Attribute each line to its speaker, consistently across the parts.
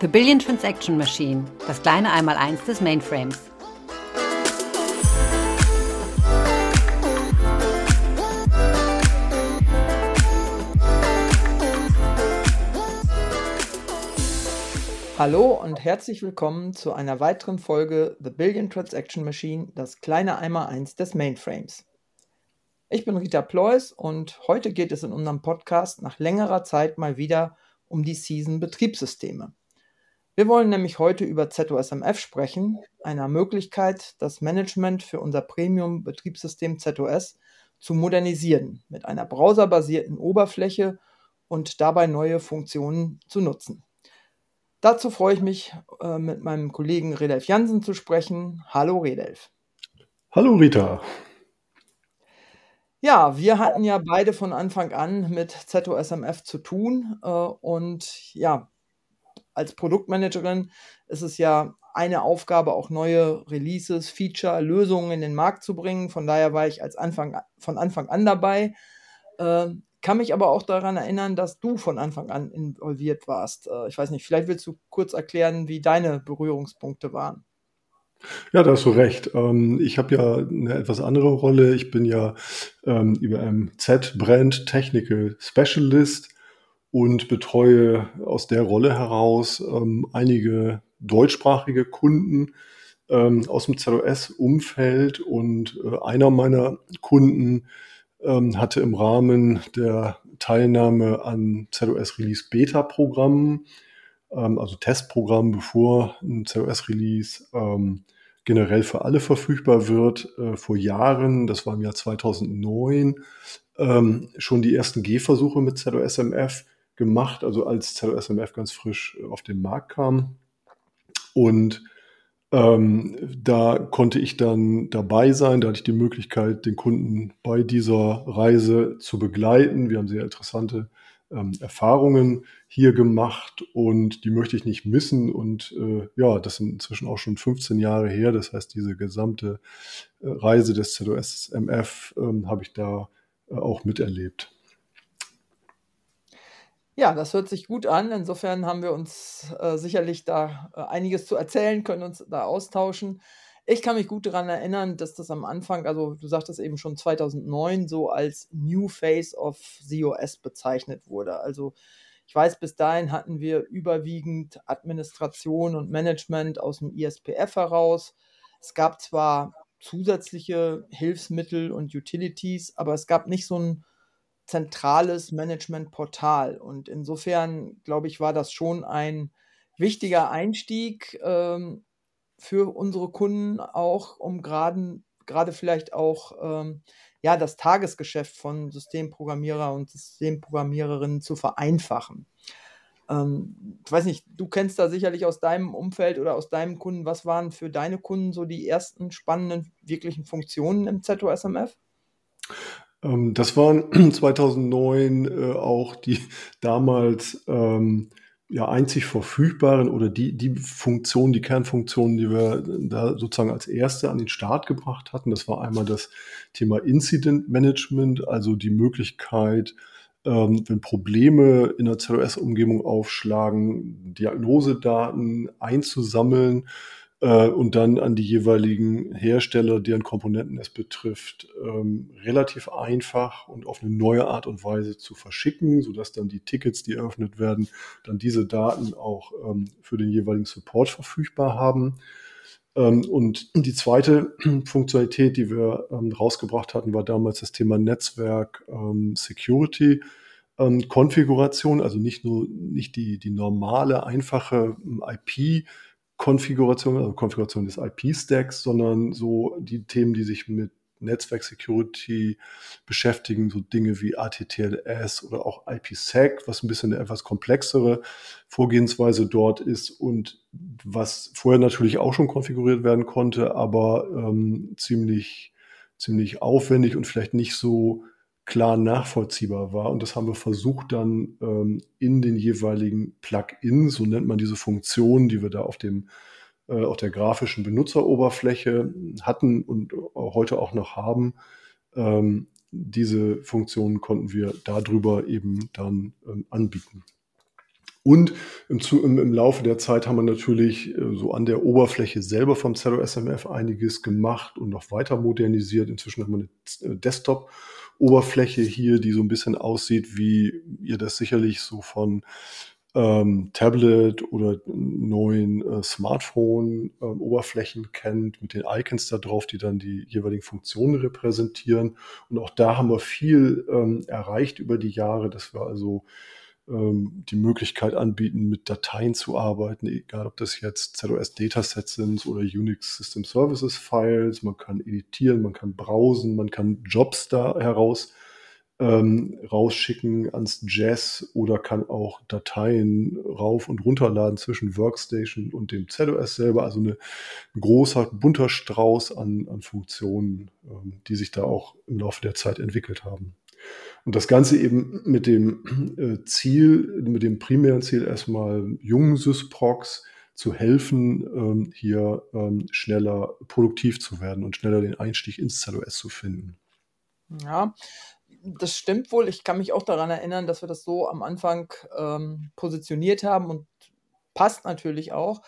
Speaker 1: The Billion Transaction Machine, das kleine Einmaleins des Mainframes.
Speaker 2: Hallo und herzlich willkommen zu einer weiteren Folge The Billion Transaction Machine, das kleine Einmaleins des Mainframes. Ich bin Rita Plois und heute geht es in unserem Podcast nach längerer Zeit mal wieder um die Season Betriebssysteme. Wir wollen nämlich heute über ZOSMF sprechen, einer Möglichkeit, das Management für unser Premium-Betriebssystem ZOS zu modernisieren, mit einer browserbasierten Oberfläche und dabei neue Funktionen zu nutzen. Dazu freue ich mich, äh, mit meinem Kollegen Redelf Jansen zu sprechen. Hallo Redelf.
Speaker 3: Hallo Rita.
Speaker 2: Ja, wir hatten ja beide von Anfang an mit ZOSMF zu tun äh, und ja, als Produktmanagerin ist es ja eine Aufgabe, auch neue Releases, Feature, Lösungen in den Markt zu bringen. Von daher war ich als Anfang, von Anfang an dabei. Äh, kann mich aber auch daran erinnern, dass du von Anfang an involviert warst. Äh, ich weiß nicht, vielleicht willst du kurz erklären, wie deine Berührungspunkte waren.
Speaker 3: Ja, da hast du recht. Ähm, ich habe ja eine etwas andere Rolle. Ich bin ja ähm, IBM Z-Brand Technical Specialist und betreue aus der Rolle heraus ähm, einige deutschsprachige Kunden ähm, aus dem ZOS-Umfeld und äh, einer meiner Kunden ähm, hatte im Rahmen der Teilnahme an ZOS Release Beta Programmen, ähm, also Testprogrammen, bevor ein ZOS Release ähm, generell für alle verfügbar wird, äh, vor Jahren, das war im Jahr 2009, ähm, schon die ersten Gehversuche mit ZOSMF gemacht, also als ZOSMF ganz frisch äh, auf den Markt kam. Und ähm, da konnte ich dann dabei sein, da hatte ich die Möglichkeit, den Kunden bei dieser Reise zu begleiten. Wir haben sehr interessante ähm, Erfahrungen hier gemacht und die möchte ich nicht missen. Und äh, ja, das sind inzwischen auch schon 15 Jahre her. Das heißt, diese gesamte äh, Reise des ZOS-MF äh, habe ich da äh, auch miterlebt.
Speaker 2: Ja, das hört sich gut an. Insofern haben wir uns äh, sicherlich da äh, einiges zu erzählen, können uns da austauschen. Ich kann mich gut daran erinnern, dass das am Anfang, also du sagtest eben schon 2009, so als New Face of COS bezeichnet wurde. Also ich weiß, bis dahin hatten wir überwiegend Administration und Management aus dem ISPF heraus. Es gab zwar zusätzliche Hilfsmittel und Utilities, aber es gab nicht so ein zentrales Managementportal. Und insofern, glaube ich, war das schon ein wichtiger Einstieg ähm, für unsere Kunden auch, um gerade vielleicht auch ähm, ja das Tagesgeschäft von Systemprogrammierer und Systemprogrammiererinnen zu vereinfachen. Ähm, ich weiß nicht, du kennst da sicherlich aus deinem Umfeld oder aus deinem Kunden, was waren für deine Kunden so die ersten spannenden wirklichen Funktionen im ZOSMF?
Speaker 3: Ähm, das waren 2009 äh, auch die damals ähm, ja einzig verfügbaren oder die, die Funktion, die Kernfunktionen, die wir da sozusagen als erste an den Start gebracht hatten. Das war einmal das Thema Incident Management, also die Möglichkeit, ähm, wenn Probleme in der ZOS-Umgebung aufschlagen, Diagnosedaten einzusammeln, äh, und dann an die jeweiligen Hersteller, deren Komponenten es betrifft, ähm, relativ einfach und auf eine neue Art und Weise zu verschicken, sodass dann die Tickets, die eröffnet werden, dann diese Daten auch ähm, für den jeweiligen Support verfügbar haben. Ähm, und die zweite Funktionalität, die wir ähm, rausgebracht hatten, war damals das Thema Netzwerk ähm, Security. Konfiguration, also nicht nur nicht die, die normale, einfache IP, Konfiguration, also Konfiguration des IP-Stacks, sondern so die Themen, die sich mit Netzwerk Security beschäftigen, so Dinge wie ATTLS oder auch IPsec, was ein bisschen eine etwas komplexere Vorgehensweise dort ist und was vorher natürlich auch schon konfiguriert werden konnte, aber ähm, ziemlich, ziemlich aufwendig und vielleicht nicht so klar nachvollziehbar war. Und das haben wir versucht dann ähm, in den jeweiligen Plugins, so nennt man diese Funktionen, die wir da auf dem äh, auf der grafischen Benutzeroberfläche hatten und heute auch noch haben. Ähm, diese Funktionen konnten wir darüber eben dann ähm, anbieten. Und im, im, im, Laufe der Zeit haben wir natürlich äh, so an der Oberfläche selber vom ZOSMF einiges gemacht und noch weiter modernisiert. Inzwischen haben wir eine äh, Desktop-Oberfläche hier, die so ein bisschen aussieht, wie ihr das sicherlich so von ähm, Tablet oder neuen äh, Smartphone-Oberflächen ähm, kennt, mit den Icons da drauf, die dann die jeweiligen Funktionen repräsentieren. Und auch da haben wir viel ähm, erreicht über die Jahre, dass wir also ähm, die Möglichkeit anbieten, mit Dateien zu arbeiten, egal ob das jetzt ZOS Datasets sind oder Unix System Services Files. Man kann editieren, man kann browsen, man kann Jobs da heraus ähm, rausschicken ans Jazz oder kann auch Dateien rauf und runterladen zwischen Workstation und dem ZOS selber. Also eine, ein großer, bunter Strauß an, an Funktionen, ähm, die sich da auch im Laufe der Zeit entwickelt haben. Und das Ganze eben mit dem äh, Ziel, mit dem primären Ziel erstmal jungen Sysprocs zu helfen, ähm, hier ähm, schneller produktiv zu werden und schneller den Einstieg ins ZOS zu finden.
Speaker 2: Ja, das stimmt wohl. Ich kann mich auch daran erinnern, dass wir das so am Anfang ähm, positioniert haben und passt natürlich auch.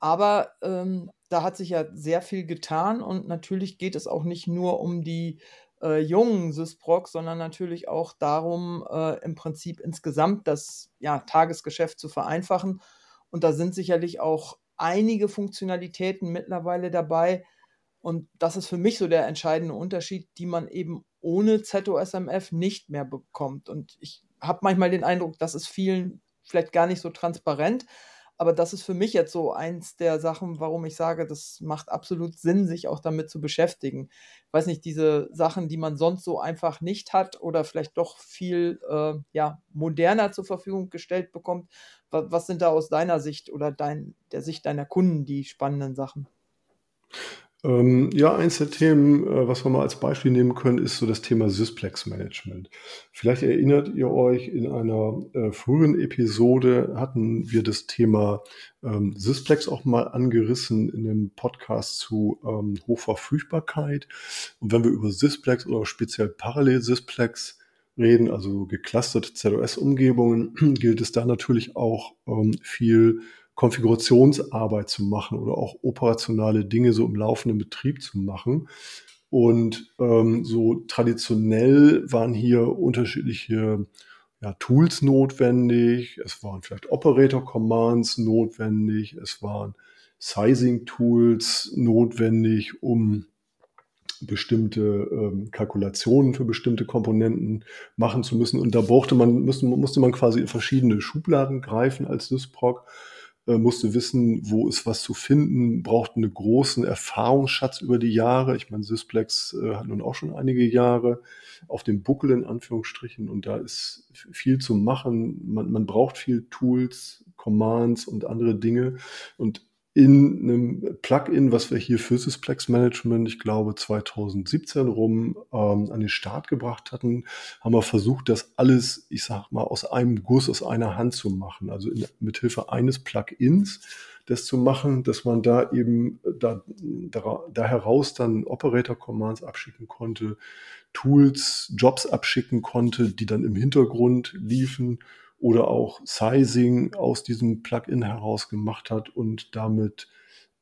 Speaker 2: Aber ähm, da hat sich ja sehr viel getan und natürlich geht es auch nicht nur um die äh, jungen Sysproc, sondern natürlich auch darum, äh, im Prinzip insgesamt das ja, Tagesgeschäft zu vereinfachen. Und da sind sicherlich auch einige Funktionalitäten mittlerweile dabei. Und das ist für mich so der entscheidende Unterschied, die man eben ohne ZOSMF nicht mehr bekommt. Und ich habe manchmal den Eindruck, das ist vielen vielleicht gar nicht so transparent. Aber das ist für mich jetzt so eins der Sachen, warum ich sage, das macht absolut Sinn, sich auch damit zu beschäftigen. Ich weiß nicht, diese Sachen, die man sonst so einfach nicht hat oder vielleicht doch viel äh, ja, moderner zur Verfügung gestellt bekommt. Was, was sind da aus deiner Sicht oder dein, der Sicht deiner Kunden die spannenden Sachen?
Speaker 3: Ähm, ja, eins der Themen, äh, was wir mal als Beispiel nehmen können, ist so das Thema Sysplex-Management. Vielleicht erinnert ihr euch, in einer äh, früheren Episode hatten wir das Thema ähm, Sysplex auch mal angerissen in dem Podcast zu ähm, Hochverfügbarkeit. Und wenn wir über Sysplex oder speziell Parallel-Sysplex reden, also geclusterte ZOS-Umgebungen, gilt es da natürlich auch ähm, viel Konfigurationsarbeit zu machen oder auch operationale Dinge so im laufenden Betrieb zu machen. Und ähm, so traditionell waren hier unterschiedliche ja, Tools notwendig. Es waren vielleicht Operator-Commands notwendig. Es waren Sizing-Tools notwendig, um bestimmte ähm, Kalkulationen für bestimmte Komponenten machen zu müssen. Und da brauchte man, musste, musste man quasi in verschiedene Schubladen greifen als Sysproc äh, musste wissen, wo ist was zu finden, braucht einen großen Erfahrungsschatz über die Jahre. Ich meine, Sysplex äh, hat nun auch schon einige Jahre auf dem Buckel in Anführungsstrichen und da ist viel zu machen. Man, man braucht viel Tools, Commands und andere Dinge und in einem Plugin, was wir hier für Sysplex Management, ich glaube 2017 rum ähm, an den Start gebracht hatten, haben wir versucht, das alles, ich sag mal, aus einem Guss, aus einer Hand zu machen. Also in, mit Hilfe eines Plugins das zu machen, dass man da eben da, da, da heraus dann Operator Commands abschicken konnte, Tools, Jobs abschicken konnte, die dann im Hintergrund liefen oder auch Sizing aus diesem Plugin heraus gemacht hat und damit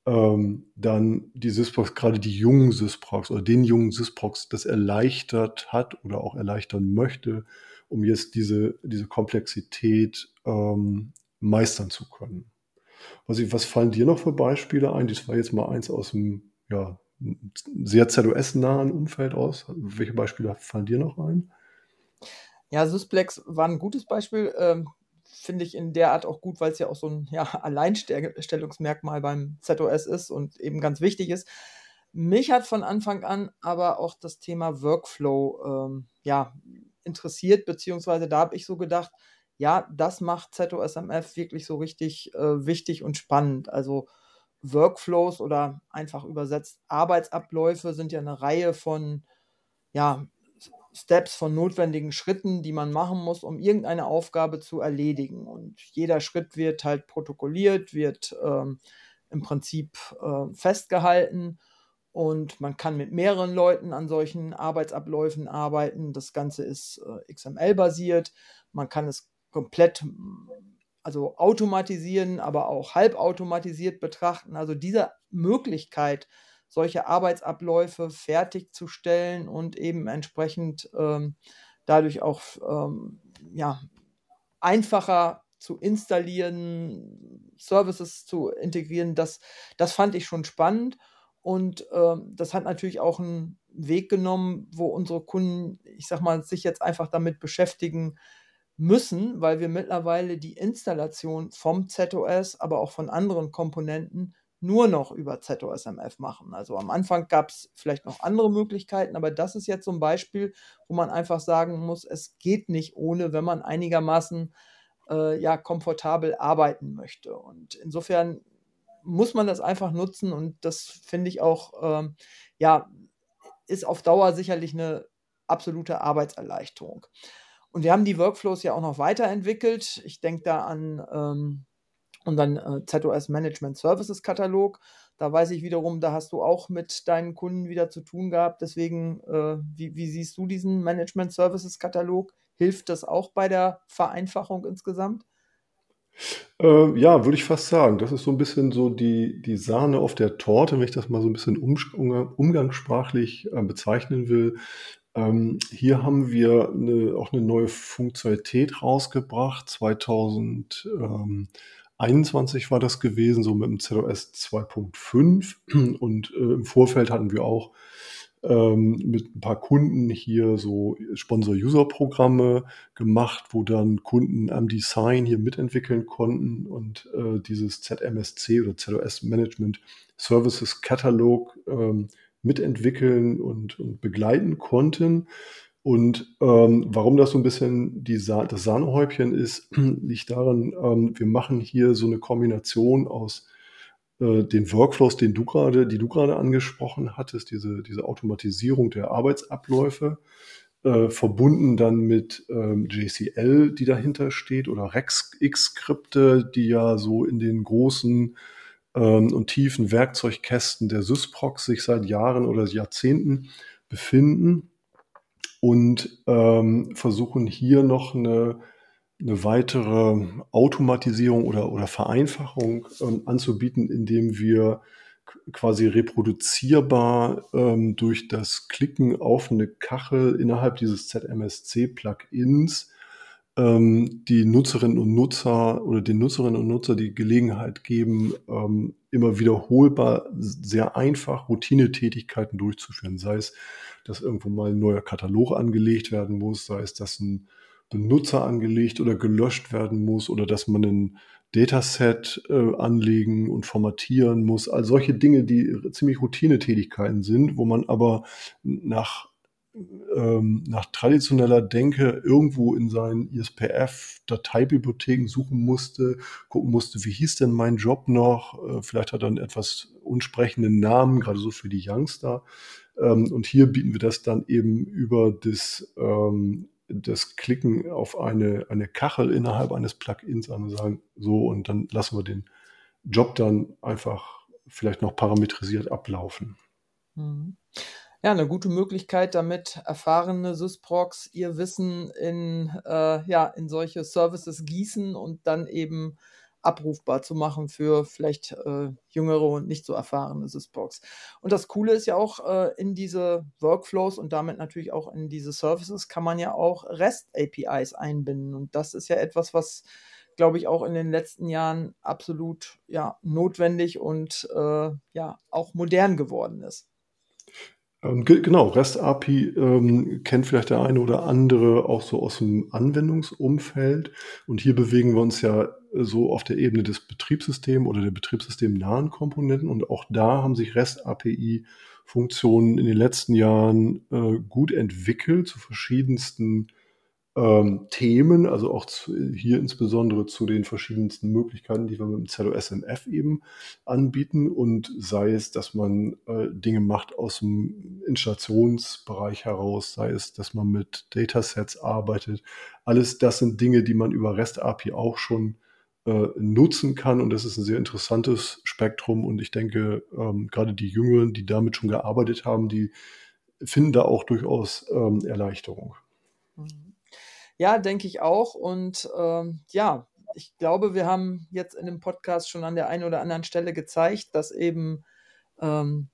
Speaker 3: ähm, dann die Sysprox, gerade die jungen Sysprox oder den jungen Sysprox, das erleichtert hat oder auch erleichtern möchte, um jetzt diese, diese Komplexität ähm, meistern zu können. Was, ich, was fallen dir noch für Beispiele ein? Das war jetzt mal eins aus dem ja, sehr ZOS-nahen Umfeld aus. Welche Beispiele fallen dir noch ein?
Speaker 2: Ja, Sysplex war ein gutes Beispiel. Ähm, Finde ich in der Art auch gut, weil es ja auch so ein ja, Alleinstellungsmerkmal beim ZOS ist und eben ganz wichtig ist. Mich hat von Anfang an aber auch das Thema Workflow ähm, ja, interessiert, beziehungsweise da habe ich so gedacht, ja, das macht ZOSMF wirklich so richtig äh, wichtig und spannend. Also Workflows oder einfach übersetzt Arbeitsabläufe sind ja eine Reihe von ja, Steps, von notwendigen Schritten, die man machen muss, um irgendeine Aufgabe zu erledigen. Und jeder Schritt wird halt protokolliert, wird ähm, im Prinzip äh, festgehalten und man kann mit mehreren Leuten an solchen Arbeitsabläufen arbeiten. Das Ganze ist äh, XML-basiert. Man kann es komplett also automatisieren, aber auch halbautomatisiert betrachten. Also diese Möglichkeit, solche Arbeitsabläufe fertigzustellen und eben entsprechend ähm, dadurch auch ähm, ja, einfacher zu installieren, Services zu integrieren, das, das fand ich schon spannend. Und ähm, das hat natürlich auch einen Weg genommen, wo unsere Kunden, ich sag mal, sich jetzt einfach damit beschäftigen müssen, weil wir mittlerweile die Installation vom ZOS, aber auch von anderen Komponenten nur noch über ZOSMF machen. Also am Anfang gab es vielleicht noch andere Möglichkeiten, aber das ist jetzt so ein Beispiel, wo man einfach sagen muss, es geht nicht ohne, wenn man einigermaßen äh, ja, komfortabel arbeiten möchte. Und insofern muss man das einfach nutzen und das finde ich auch, ähm, ja, ist auf Dauer sicherlich eine absolute Arbeitserleichterung. Und wir haben die Workflows ja auch noch weiterentwickelt. Ich denke da an ähm, unseren äh, ZOS Management Services Katalog. Da weiß ich wiederum, da hast du auch mit deinen Kunden wieder zu tun gehabt. Deswegen, äh, wie, wie siehst du diesen Management Services Katalog? Hilft das auch bei der Vereinfachung insgesamt?
Speaker 3: Äh, ja, würde ich fast sagen. Das ist so ein bisschen so die, die Sahne auf der Torte, wenn ich das mal so ein bisschen um, umgangssprachlich äh, bezeichnen will. Ähm, hier haben wir eine, auch eine neue Funktionalität rausgebracht. 2021 war das gewesen, so mit dem ZOS 2.5. Und äh, im Vorfeld hatten wir auch ähm, mit ein paar Kunden hier so Sponsor-User-Programme gemacht, wo dann Kunden am Design hier mitentwickeln konnten und äh, dieses ZMSC oder ZOS Management Services Katalog ähm, mitentwickeln und, und begleiten konnten. Und ähm, warum das so ein bisschen die Sa das Sahnehäubchen ist, liegt daran, ähm, wir machen hier so eine Kombination aus äh, den Workflows, den du gerade, die du gerade angesprochen hattest, diese, diese Automatisierung der Arbeitsabläufe, äh, verbunden dann mit ähm, JCL, die dahinter steht, oder RexX-Skripte, die ja so in den großen ähm, und tiefen Werkzeugkästen der Sysprox sich seit Jahren oder Jahrzehnten befinden und ähm, versuchen hier noch eine eine weitere Automatisierung oder, oder Vereinfachung ähm, anzubieten, indem wir quasi reproduzierbar ähm, durch das Klicken auf eine Kachel innerhalb dieses ZMSC-Plugins ähm, die Nutzerinnen und Nutzer oder den Nutzerinnen und Nutzer die Gelegenheit geben, ähm, immer wiederholbar, sehr einfach Routinetätigkeiten durchzuführen. Sei es, dass irgendwo mal ein neuer Katalog angelegt werden muss, sei es, dass ein Benutzer angelegt oder gelöscht werden muss oder dass man ein Dataset äh, anlegen und formatieren muss. All solche Dinge, die ziemlich Routinetätigkeiten sind, wo man aber nach, ähm, nach traditioneller Denke irgendwo in seinen ISPF-Dateibibliotheken suchen musste, gucken musste, wie hieß denn mein Job noch? Äh, vielleicht hat er einen etwas unsprechenden Namen, gerade so für die Youngster. Ähm, und hier bieten wir das dann eben über das ähm, das Klicken auf eine, eine Kachel innerhalb eines Plugins an und sagen, so, und dann lassen wir den Job dann einfach vielleicht noch parametrisiert ablaufen.
Speaker 2: Mhm. Ja, eine gute Möglichkeit, damit erfahrene Sysprocs ihr Wissen in, äh, ja, in solche Services gießen und dann eben abrufbar zu machen für vielleicht äh, jüngere und nicht so erfahrene Sysbox. Und das Coole ist ja auch, äh, in diese Workflows und damit natürlich auch in diese Services kann man ja auch REST-APIs einbinden. Und das ist ja etwas, was, glaube ich, auch in den letzten Jahren absolut ja, notwendig und äh, ja auch modern geworden ist.
Speaker 3: Ähm, genau, REST API ähm, kennt vielleicht der eine oder andere auch so aus dem Anwendungsumfeld. Und hier bewegen wir uns ja so auf der Ebene des Betriebssystems oder der betriebssystemnahen Komponenten. Und auch da haben sich REST API Funktionen in den letzten Jahren äh, gut entwickelt zu verschiedensten ähm, Themen, also auch zu, hier insbesondere zu den verschiedensten Möglichkeiten, die wir mit dem ZOSMF eben anbieten und sei es, dass man äh, Dinge macht aus dem Installationsbereich heraus, sei es, dass man mit Datasets arbeitet. Alles das sind Dinge, die man über REST API auch schon äh, nutzen kann und das ist ein sehr interessantes Spektrum und ich denke, ähm, gerade die Jüngeren, die damit schon gearbeitet haben, die finden da auch durchaus ähm, Erleichterung.
Speaker 2: Mhm. Ja, denke ich auch. Und ähm, ja, ich glaube, wir haben jetzt in dem Podcast schon an der einen oder anderen Stelle gezeigt, dass eben ähm,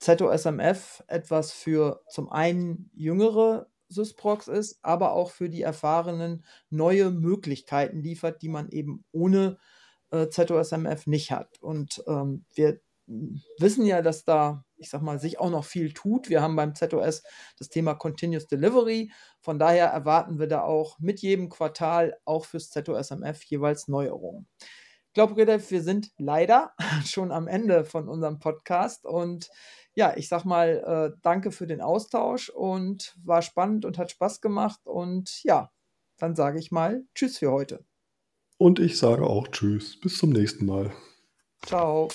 Speaker 2: ZOSMF etwas für zum einen jüngere Sysprox ist, aber auch für die Erfahrenen neue Möglichkeiten liefert, die man eben ohne äh, ZOSMF nicht hat. Und ähm, wir wissen ja, dass da, ich sag mal, sich auch noch viel tut. Wir haben beim ZOS das Thema Continuous Delivery. Von daher erwarten wir da auch mit jedem Quartal auch fürs ZOSMF jeweils Neuerungen. Ich glaube, Redef, wir sind leider schon am Ende von unserem Podcast und ja, ich sag mal, äh, danke für den Austausch und war spannend und hat Spaß gemacht und ja, dann sage ich mal Tschüss für heute.
Speaker 3: Und ich sage auch Tschüss. Bis zum nächsten Mal.
Speaker 2: Ciao.